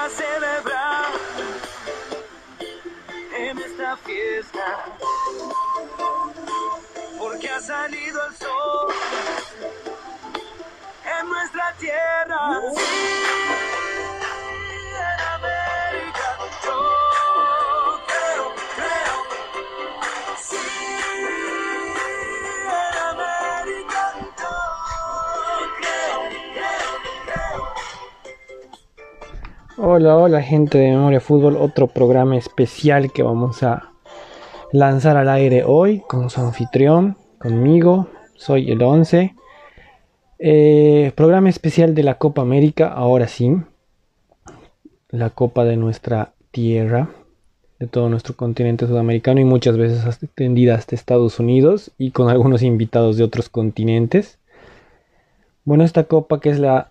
a celebrar en esta fiesta. Porque ha salido el sol en nuestra tierra. Hola, hola gente de Memoria Fútbol, otro programa especial que vamos a lanzar al aire hoy con su anfitrión, conmigo, soy el 11. Eh, programa especial de la Copa América, ahora sí, la Copa de nuestra tierra, de todo nuestro continente sudamericano y muchas veces extendida hasta Estados Unidos y con algunos invitados de otros continentes. Bueno, esta copa que es la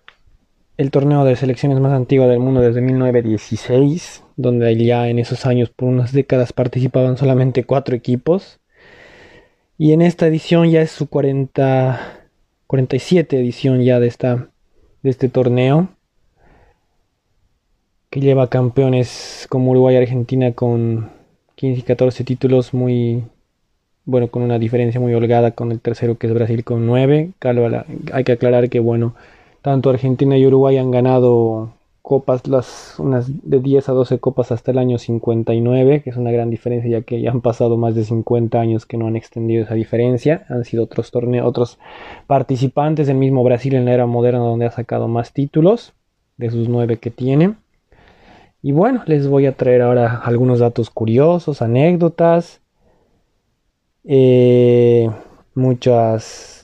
el torneo de selecciones más antiguo del mundo desde 1916, donde ya en esos años por unas décadas participaban solamente cuatro equipos. Y en esta edición ya es su 40, 47 edición ya de, esta, de este torneo, que lleva campeones como Uruguay y Argentina con 15 y 14 títulos muy, bueno, con una diferencia muy holgada con el tercero que es Brasil con 9. Hay que aclarar que, bueno, tanto Argentina y Uruguay han ganado copas, unas de 10 a 12 copas hasta el año 59, que es una gran diferencia ya que ya han pasado más de 50 años que no han extendido esa diferencia. Han sido otros torneos, otros participantes, el mismo Brasil en la era moderna donde ha sacado más títulos de sus 9 que tiene. Y bueno, les voy a traer ahora algunos datos curiosos, anécdotas, eh, muchas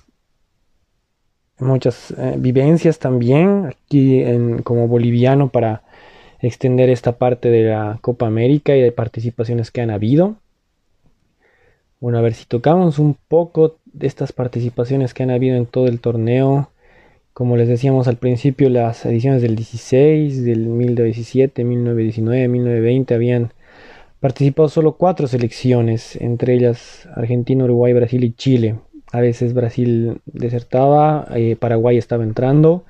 muchas eh, vivencias también aquí en, como boliviano para extender esta parte de la Copa América y de participaciones que han habido. Bueno, a ver si tocamos un poco de estas participaciones que han habido en todo el torneo. Como les decíamos al principio, las ediciones del 16, del 1917, 1919, 1920 habían participado solo cuatro selecciones, entre ellas Argentina, Uruguay, Brasil y Chile. A veces Brasil desertaba, eh, Paraguay estaba entrando.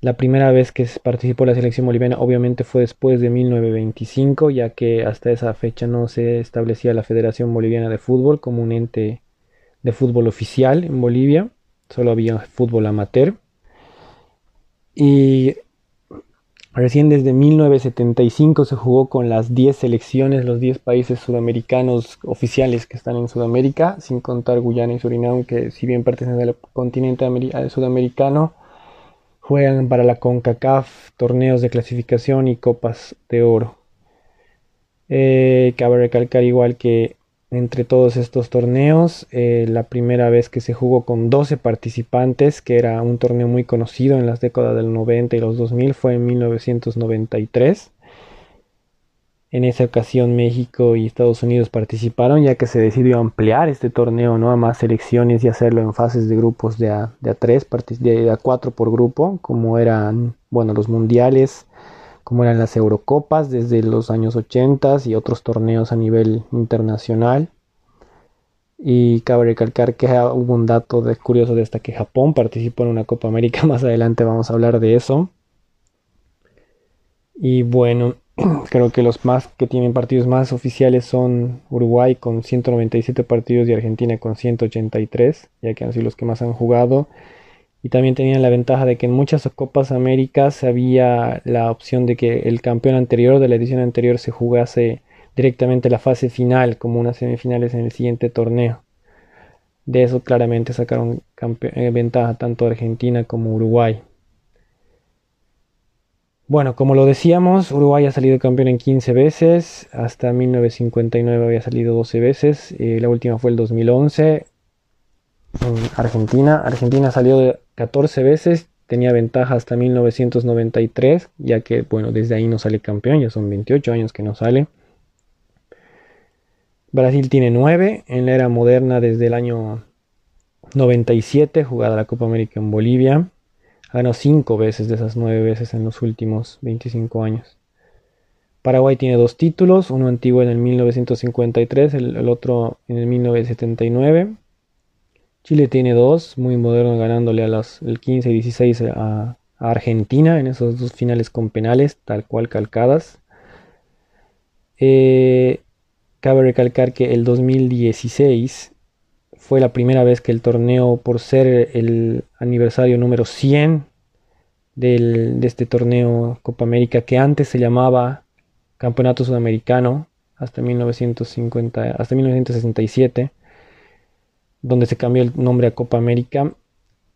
La primera vez que participó la selección boliviana obviamente fue después de 1925, ya que hasta esa fecha no se establecía la Federación Boliviana de Fútbol como un ente de fútbol oficial en Bolivia, solo había fútbol amateur. Y Recién desde 1975 se jugó con las 10 selecciones, los 10 países sudamericanos oficiales que están en Sudamérica, sin contar Guyana y Surinam, que si bien pertenecen al continente sudamericano, juegan para la CONCACAF torneos de clasificación y copas de oro. Eh, cabe recalcar igual que entre todos estos torneos. Eh, la primera vez que se jugó con 12 participantes, que era un torneo muy conocido en las décadas del 90 y los 2000, fue en 1993. En esa ocasión México y Estados Unidos participaron ya que se decidió ampliar este torneo ¿no? a más selecciones y hacerlo en fases de grupos de A, de a 3, de a 4 por grupo, como eran bueno, los mundiales, como eran las Eurocopas desde los años 80 y otros torneos a nivel internacional. Y cabe recalcar que hubo un dato curioso de que Japón participó en una Copa América. Más adelante vamos a hablar de eso. Y bueno, creo que los más que tienen partidos más oficiales son Uruguay con 197 partidos y Argentina con 183, ya que han sido los que más han jugado y también tenían la ventaja de que en muchas Copas Américas había la opción de que el campeón anterior de la edición anterior se jugase directamente la fase final como unas semifinales en el siguiente torneo. De eso claramente sacaron eh, ventaja tanto Argentina como Uruguay. Bueno, como lo decíamos, Uruguay ha salido campeón en 15 veces, hasta 1959 había salido 12 veces, eh, la última fue el 2011, Argentina. Argentina salió de 14 veces, tenía ventaja hasta 1993, ya que, bueno, desde ahí no sale campeón, ya son 28 años que no sale. Brasil tiene 9 en la era moderna desde el año 97, jugada la Copa América en Bolivia. Ganó 5 veces de esas 9 veces en los últimos 25 años. Paraguay tiene dos títulos, uno antiguo en el 1953, el, otro en el 1979. Chile tiene dos, muy moderno, ganándole a los el 15 y 16 a, Argentina en esos dos finales con penales, tal cual calcadas. Eh, cabe recalcar que el 2016 fue la primera vez que el torneo, por ser el aniversario número 100 de este torneo Copa América, que antes se llamaba Campeonato Sudamericano, hasta 1950, hasta 1967, donde se cambió el nombre a Copa América,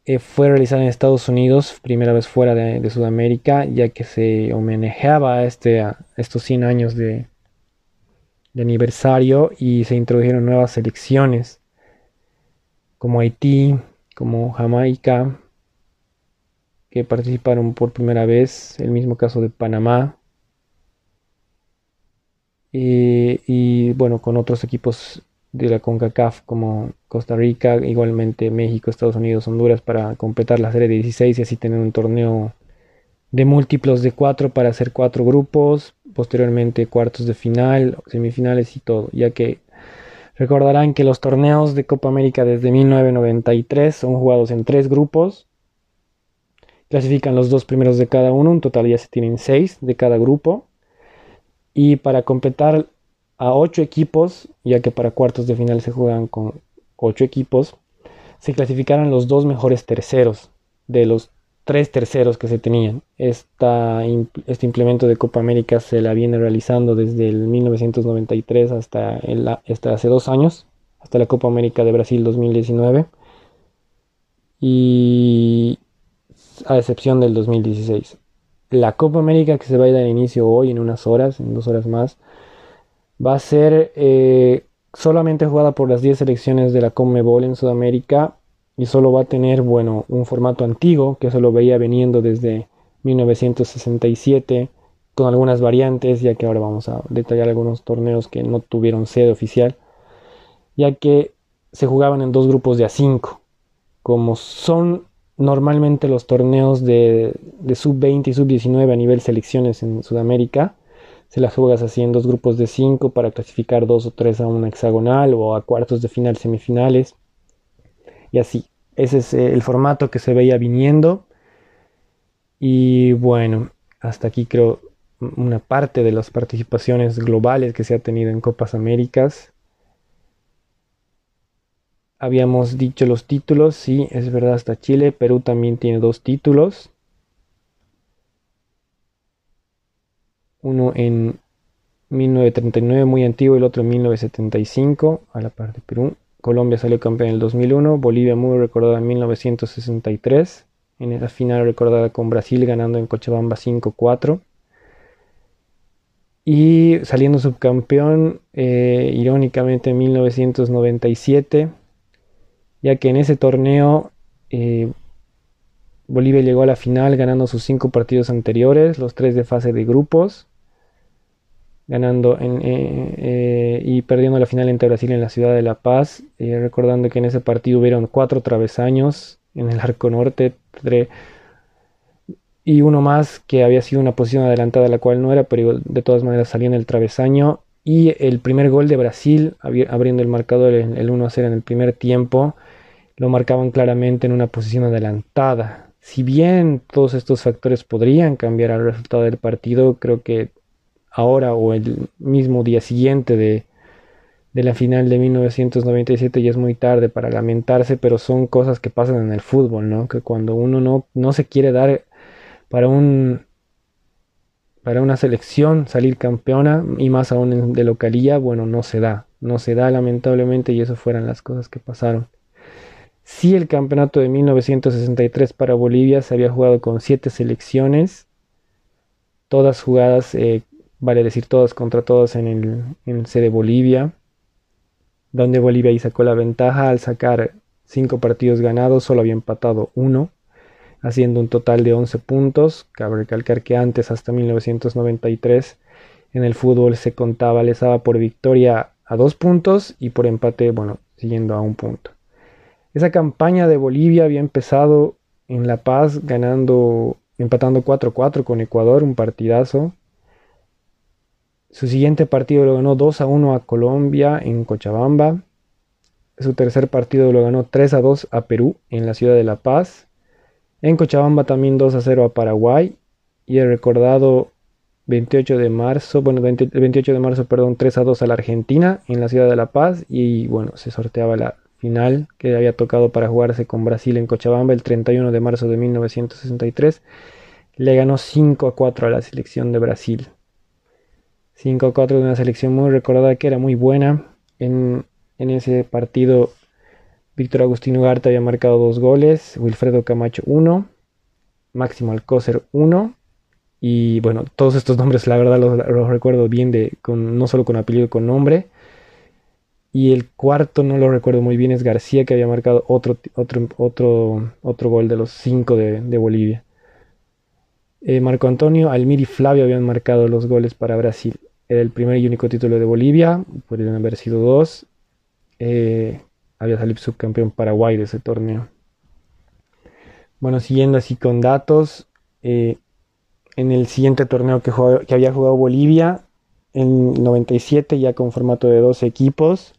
eh, fue realizada en Estados Unidos, primera vez fuera de, Sudamérica, ya que se homenajeaba a, este, a estos 100 años de, de aniversario y se introdujeron nuevas selecciones como Haití, como Jamaica, que participaron por primera vez, el mismo caso de Panamá, y, bueno, con otros equipos de la CONCACAF como Costa Rica, igualmente México, Estados Unidos, Honduras para completar la serie de 16 y así tener un torneo de múltiplos de cuatro para hacer cuatro grupos, posteriormente cuartos de final, semifinales y todo, ya que Recordarán que los torneos de Copa América desde 1993 son jugados en tres grupos. Clasifican los dos primeros de cada uno, en total ya se tienen seis de cada grupo. Y para completar a ocho equipos, ya que para cuartos de final se juegan con ocho equipos, se clasificaron los dos mejores terceros de los tres terceros que se tenían. Esta, este implemento de Copa América se la viene realizando desde el 1993 hasta, el, hasta hace dos años, hasta la Copa América de Brasil 2019. Y a excepción del 2016. La Copa América que se va a dar inicio hoy en unas horas, en dos horas más, va a ser eh, solamente jugada por las 10 selecciones de la CONMEBOL en Sudamérica y solo va a tener, bueno, un formato antiguo que se lo veía veniendo desde 1967 con algunas variantes, ya que ahora vamos a detallar algunos torneos que no tuvieron sede oficial, ya que se jugaban en dos grupos de a 5, como son normalmente los torneos de, de sub-20 y sub-19 a nivel selecciones en Sudamérica, se las juegas así en dos grupos de 5 para clasificar dos o tres a una hexagonal o a cuartos de final, semifinales y así. Ese es eh, el formato que se veía viniendo. Y bueno, hasta aquí creo una parte de las participaciones globales que se ha tenido en Copas Américas. Habíamos dicho los títulos, sí, es verdad, hasta Chile. Perú también tiene dos títulos. Uno en 1939, muy antiguo, el otro en 1975, a la parte de Perú. Colombia salió campeón en el 2001, Bolivia muy recordada en 1963, en esa final recordada con Brasil ganando en Cochabamba 5-4. Y saliendo subcampeón, eh, irónicamente en 1997, ya que en ese torneo eh, Bolivia llegó a la final ganando sus cinco partidos anteriores, los tres de fase de grupos, ganando en, eh, eh, y perdiendo la final entre Brasil en la ciudad de La Paz, eh, recordando que en ese partido hubieron cuatro travesaños en el arco norte y uno más que había sido una posición adelantada, la cual no era, pero de todas maneras salía en el travesaño. Y el primer gol de Brasil, abriendo el marcador el 1 a 0 en el primer tiempo, lo marcaban claramente en una posición adelantada. Si bien todos estos factores podrían cambiar el resultado del partido, creo que ahora o el mismo día siguiente de, la final de 1997 ya es muy tarde para lamentarse, pero son cosas que pasan en el fútbol, ¿no? Que cuando uno no, no se quiere dar para un para una selección salir campeona y más aún de localía, bueno, no se da, no se da lamentablemente y eso fueran las cosas que pasaron. Sí, el campeonato de 1963 para Bolivia se había jugado con siete selecciones, todas jugadas eh, vale decir todos contra todos en el, en sede Bolivia, donde Bolivia ahí sacó la ventaja al sacar cinco partidos ganados, solo había empatado uno. haciendo un total de 11 puntos. Cabe recalcar que antes, hasta 1993, en el fútbol se contaba, les daba por victoria a dos puntos y por empate, bueno, siguiendo a un punto. Esa campaña de Bolivia había empezado en La Paz ganando, empatando 4-4 con Ecuador, un partidazo. Su siguiente partido lo ganó 2 a 1 a Colombia en Cochabamba. Su tercer partido lo ganó 3 a 2 a Perú en la ciudad de La Paz. En Cochabamba también 2 a 0 a Paraguay. Y el recordado 28 de marzo, bueno, 28 de marzo, perdón, 3 a 2 a la Argentina en la ciudad de La Paz. Y bueno, se sorteaba la final que había tocado para jugarse con Brasil en Cochabamba el 31 de marzo de 1963. Le ganó 5 a 4 a la selección de Brasil. 5-4 de una selección muy recordada que era muy buena. En, ese partido Víctor Agustín Ugarte había marcado dos goles, Wilfredo Camacho 1, Máximo Alcócer 1. Y bueno, todos estos nombres la verdad los, recuerdo bien, de, con, no solo con apellido, con nombre. Y el cuarto no lo recuerdo muy bien, es García que había marcado otro, otro, otro, otro gol de los cinco de, Bolivia. Eh, Marco Antonio, Almir y Flavio habían marcado los goles para Brasil. Era el primer y único título de Bolivia, podrían haber sido dos. Eh, había salido subcampeón Paraguay de ese torneo. Bueno, siguiendo así con datos, eh, en el siguiente torneo que, que, había jugado Bolivia, en 97 ya con formato de dos equipos,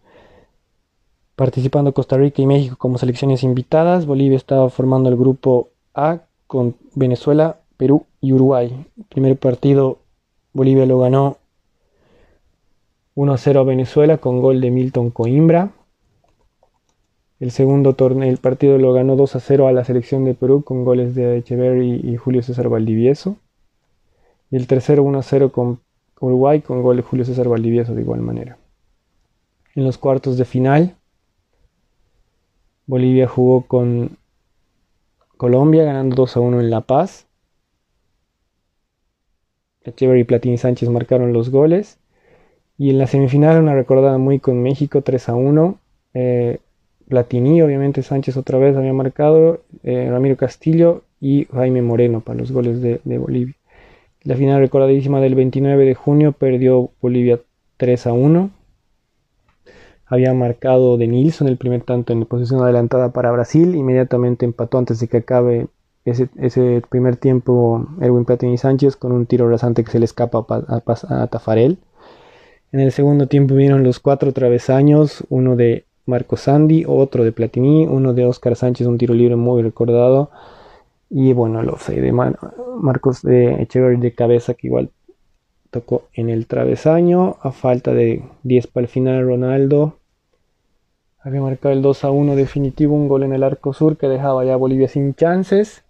participando Costa Rica y México como selecciones invitadas, Bolivia estaba formando el grupo A con Venezuela, Perú y Uruguay. El primer partido Bolivia lo ganó 1-0 a Venezuela con gol de Milton Coimbra. El segundo torneo, el partido lo ganó 2-0 a la selección de Perú con goles de Echeverry y Julio César Valdivieso. Y el tercero 1-0 con Uruguay con gol de Julio César Valdivieso de igual manera. En los cuartos de final, Bolivia jugó con Colombia ganando 2 1 en La Paz. Echeverry, Platini Sánchez marcaron los goles. Y en la semifinal una recordada muy con México 3 a 1. Eh, Platini, obviamente Sánchez otra vez había marcado, eh, Ramiro Castillo y Jaime Moreno para los goles de, Bolivia. La final recordadísima del 29 de junio perdió Bolivia 3 a 1. Había marcado de Nilsson el primer tanto en posición adelantada para Brasil. Inmediatamente empató antes de que acabe ese, primer tiempo Erwin Platini Sánchez con un tiro rasante que se le escapa a, a Tafarel. En el segundo tiempo vinieron los cuatro travesaños, uno de Marco Sandy, otro de Platini, uno de Oscar Sánchez, un tiro libre muy recordado. Y bueno, los de Marcos de Echeverry de cabeza que igual tocó en el travesaño. A falta de 10 para el final, Ronaldo había marcado el 2 a 1 definitivo, un gol en el arco sur que dejaba ya Bolivia sin chances.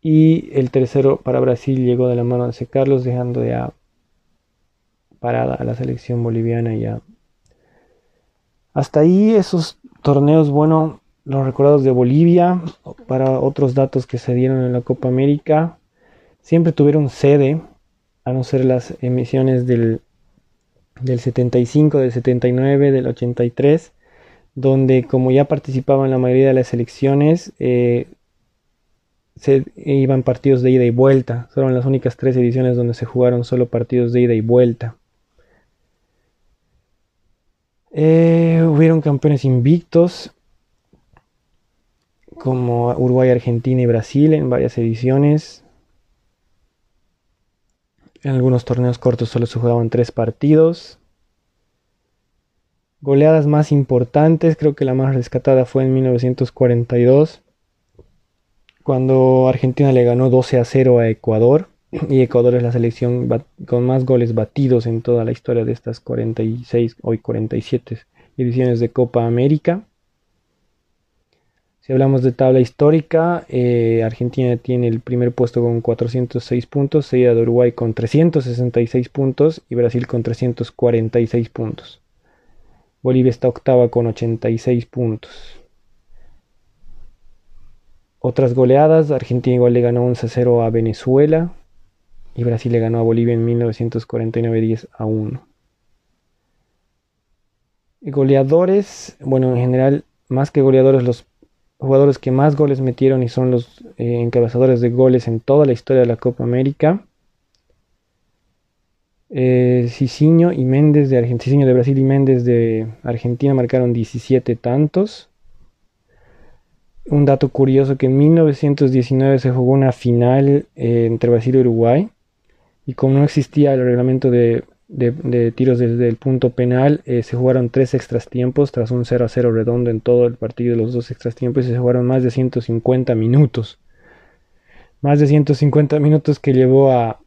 Y el tercero para Brasil llegó de la mano de Carlos, dejando ya parada a la selección boliviana ya. Hasta ahí esos torneos, bueno, los recordados de Bolivia, para otros datos que se dieron en la Copa América, siempre tuvieron sede, a no ser las emisiones del, del 75, del 79, del 83, donde como ya participaban la mayoría de las selecciones, eh, se iban partidos de ida y vuelta. Fueron las únicas tres ediciones donde se jugaron solo partidos de ida y vuelta. Eh, hubieron campeones invictos como Uruguay, Argentina y Brasil en varias ediciones. En algunos torneos cortos solo se jugaban tres partidos. Goleadas más importantes, creo que la más rescatada fue en 1942, cuando Argentina le ganó 12 a 0 a Ecuador y Ecuador es la selección con más goles batidos en toda la historia de estas 46, hoy 47 ediciones de Copa América. Si hablamos de tabla histórica, eh, Argentina tiene el primer puesto con 406 puntos, seguida de Uruguay con 366 puntos y Brasil con 346 puntos. Bolivia está octava con 86 puntos. Otras goleadas, Argentina igual le ganó 11-0 a Venezuela, y Brasil le ganó a Bolivia en 1949 10 a 1. goleadores, bueno, en general, más que goleadores, los jugadores que más goles metieron y son los eh, encabezadores de goles en toda la historia de la Copa América. Eh, Cicinho y Méndez de Argentina, de Brasil y Méndez de Argentina marcaron 17 tantos. Un dato curioso que en 1919 se jugó una final eh, entre Brasil y Uruguay y como no existía el reglamento de, tiros desde el punto penal, eh, se jugaron tres extras tiempos tras un 0 a 0 redondo en todo el partido de los dos extras tiempos y se jugaron más de 150 minutos. Más de 150 minutos que llevó a,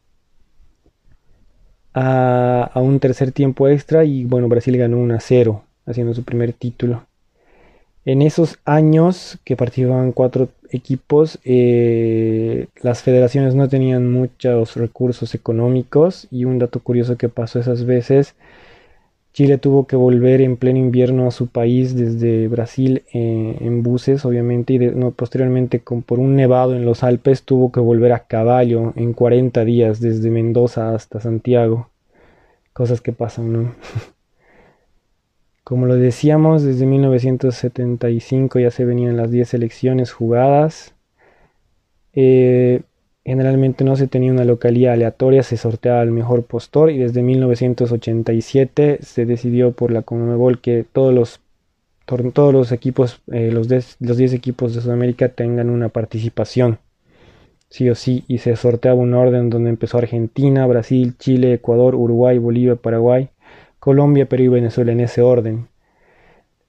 a, un tercer tiempo extra y bueno, Brasil ganó 1 a 0, haciendo su primer título. En esos años que participaban cuatro equipos, eh, las federaciones no tenían muchos recursos económicos y un dato curioso que pasó esas veces, Chile tuvo que volver en pleno invierno a su país desde Brasil eh, en buses, obviamente, y posteriormente por un nevado en los Alpes tuvo que volver a caballo en 40 días desde Mendoza hasta Santiago. Cosas que pasan, ¿no? Como lo decíamos, desde 1975 ya se venían las 10 elecciones jugadas. Eh, generalmente no se tenía una localía aleatoria, se sorteaba el mejor postor y desde 1987 se decidió por la Conmebol que todos los, todos los equipos, eh, los, los 10 equipos de Sudamérica tengan una participación, sí o sí, y se sorteaba un orden donde empezó Argentina, Brasil, Chile, Ecuador, Uruguay, Bolivia, Paraguay, Colombia, Perú y Venezuela en ese orden.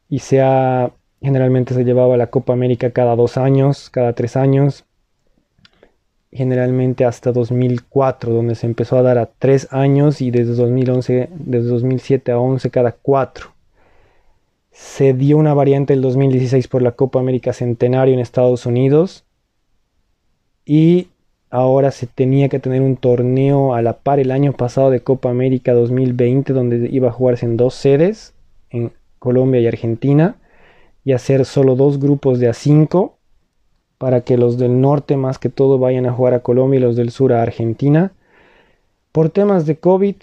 Y sea, generalmente se llevaba la Copa América cada dos años, cada tres años, generalmente hasta 2004, donde se empezó a dar a tres años y desde 2011, desde 2007 a 11 cada cuatro. Se dio una variante el 2016 por la Copa América Centenario en Estados Unidos y ahora se tenía que tener un torneo a la par el año pasado de Copa América 2020 donde iba a jugarse en dos sedes, en Colombia y Argentina, y hacer solo dos grupos de a cinco para que los del norte más que todo vayan a jugar a Colombia y los del sur a Argentina. Por temas de COVID,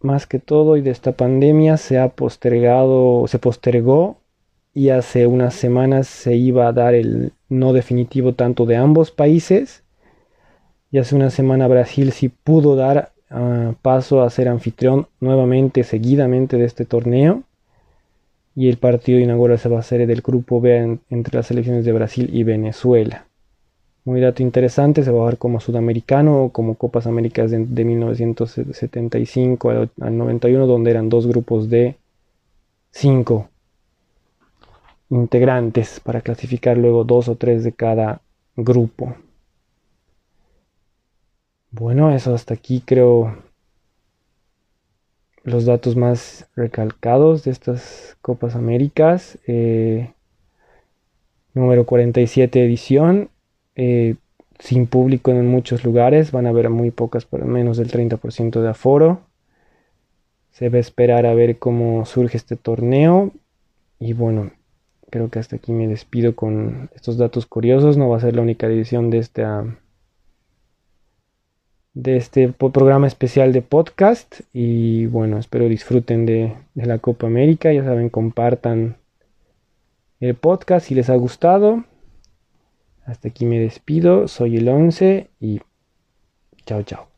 más que todo, y de esta pandemia, se ha postergado, se postergó y hace unas semanas se iba a dar el no definitivo tanto de ambos países y hace una semana Brasil sí pudo dar ah, paso a ser anfitrión nuevamente, seguidamente de este torneo. Y el partido inaugural se va a hacer del grupo B entre las selecciones de Brasil y Venezuela. Muy dato interesante, se va a jugar como sudamericano o como Copas Américas de, 1975 al, al 91, donde eran dos grupos de cinco integrantes para clasificar luego dos o tres de cada grupo. Bueno, eso hasta aquí creo los datos más recalcados de estas Copas Américas. Eh, número 47 edición. Eh, sin público en muchos lugares. Van a haber muy pocas, por menos del 30% de aforo. Se va a esperar a ver cómo surge este torneo. Y bueno, creo que hasta aquí me despido con estos datos curiosos. No va a ser la única edición de esta de este programa especial de podcast y bueno, espero disfruten de, de, la Copa América, ya saben, compartan el podcast si les ha gustado. Hasta aquí me despido, soy el 11 y chao chao.